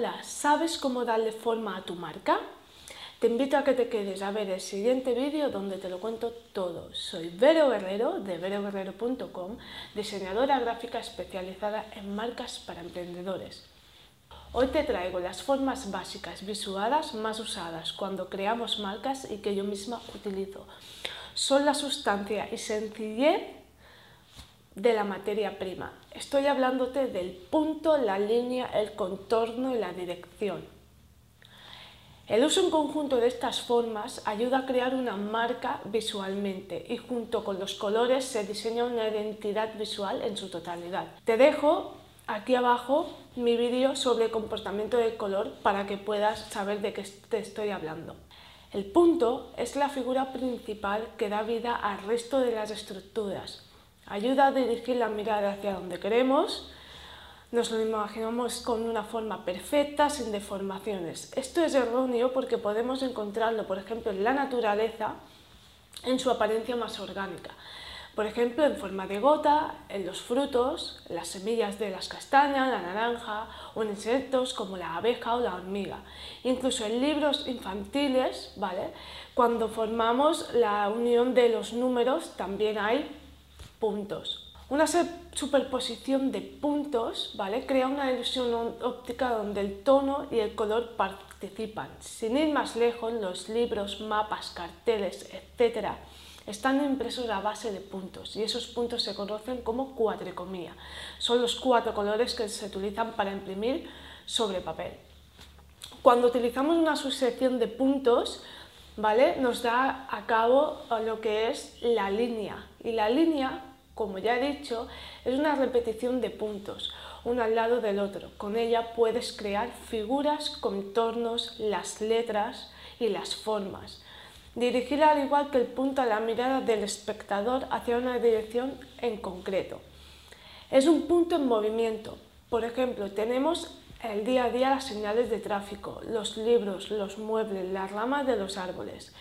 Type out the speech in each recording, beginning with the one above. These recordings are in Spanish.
Hola, ¿sabes cómo darle forma a tu marca? Te invito a que te quedes a ver el siguiente vídeo donde te lo cuento todo. Soy Vero Guerrero de veroguerrero.com, diseñadora gráfica especializada en marcas para emprendedores. Hoy te traigo las formas básicas visuales más usadas cuando creamos marcas y que yo misma utilizo. Son la sustancia y sencillez de la materia prima. Estoy hablándote del punto, la línea, el contorno y la dirección. El uso en conjunto de estas formas ayuda a crear una marca visualmente y junto con los colores se diseña una identidad visual en su totalidad. Te dejo aquí abajo mi vídeo sobre comportamiento del color para que puedas saber de qué te estoy hablando. El punto es la figura principal que da vida al resto de las estructuras ayuda a dirigir la mirada hacia donde queremos, nos lo imaginamos con una forma perfecta, sin deformaciones. Esto es erróneo porque podemos encontrarlo, por ejemplo, en la naturaleza, en su apariencia más orgánica. Por ejemplo, en forma de gota, en los frutos, las semillas de las castañas, la naranja, o en insectos como la abeja o la hormiga. Incluso en libros infantiles, ¿vale? cuando formamos la unión de los números, también hay puntos. Una superposición de puntos ¿vale? crea una ilusión óptica donde el tono y el color participan. Sin ir más lejos, los libros, mapas, carteles, etc. están impresos a base de puntos y esos puntos se conocen como cuadricomía. Son los cuatro colores que se utilizan para imprimir sobre papel. Cuando utilizamos una sucesión de puntos, ¿vale? nos da a cabo lo que es la línea y la línea como ya he dicho, es una repetición de puntos, uno al lado del otro. Con ella puedes crear figuras, contornos, las letras y las formas. Dirigir al igual que el punto a la mirada del espectador hacia una dirección en concreto. Es un punto en movimiento. Por ejemplo, tenemos el día a día las señales de tráfico, los libros, los muebles, las ramas de los árboles.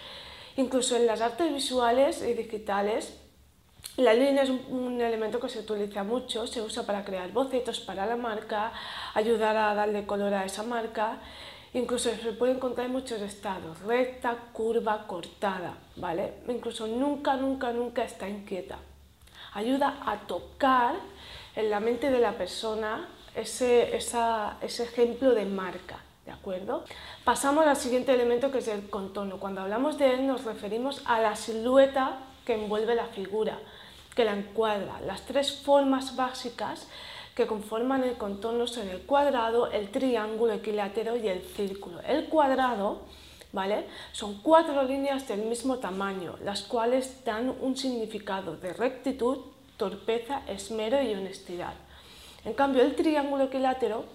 Incluso en las artes visuales y digitales la línea es un elemento que se utiliza mucho, se usa para crear bocetos para la marca, ayudar a darle color a esa marca, incluso se puede encontrar en muchos estados, recta, curva, cortada, ¿vale? Incluso nunca, nunca, nunca está inquieta. Ayuda a tocar en la mente de la persona ese, ese ejemplo de marca. ¿De acuerdo? Pasamos al siguiente elemento que es el contorno. Cuando hablamos de él nos referimos a la silueta que envuelve la figura que la encuadra. Las tres formas básicas que conforman el contorno son el cuadrado, el triángulo equilátero y el círculo. El cuadrado ¿vale? son cuatro líneas del mismo tamaño, las cuales dan un significado de rectitud, torpeza, esmero y honestidad. En cambio, el triángulo equilátero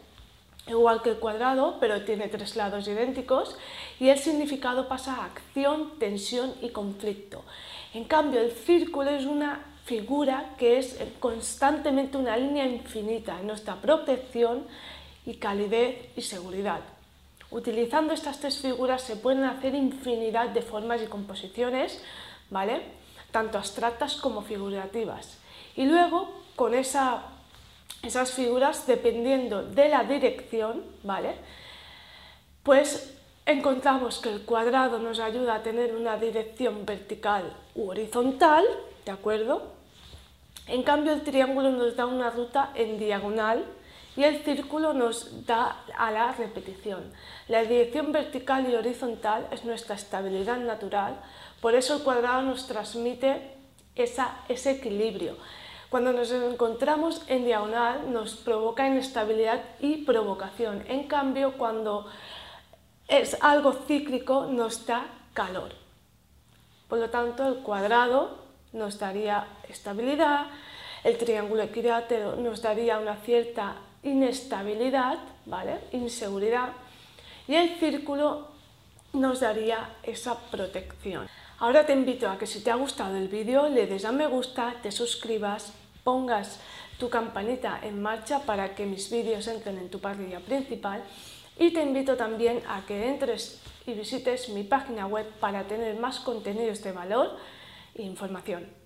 igual que el cuadrado, pero tiene tres lados idénticos y el significado pasa a acción, tensión y conflicto. En cambio, el círculo es una figura que es constantemente una línea infinita en nuestra protección y calidez y seguridad. Utilizando estas tres figuras se pueden hacer infinidad de formas y composiciones, ¿vale? tanto abstractas como figurativas. Y luego, con esa, esas figuras, dependiendo de la dirección, ¿vale? pues encontramos que el cuadrado nos ayuda a tener una dirección vertical u horizontal, ¿de acuerdo? En cambio, el triángulo nos da una ruta en diagonal y el círculo nos da a la repetición. La dirección vertical y horizontal es nuestra estabilidad natural, por eso el cuadrado nos transmite ese equilibrio. Cuando nos encontramos en diagonal nos provoca inestabilidad y provocación. En cambio, cuando es algo cíclico nos da calor. Por lo tanto, el cuadrado nos daría estabilidad, el triángulo equilátero nos daría una cierta inestabilidad, ¿vale? inseguridad, y el círculo nos daría esa protección. Ahora te invito a que si te ha gustado el vídeo le des a me gusta, te suscribas, pongas tu campanita en marcha para que mis vídeos entren en tu parrilla principal y te invito también a que entres y visites mi página web para tener más contenidos de valor información.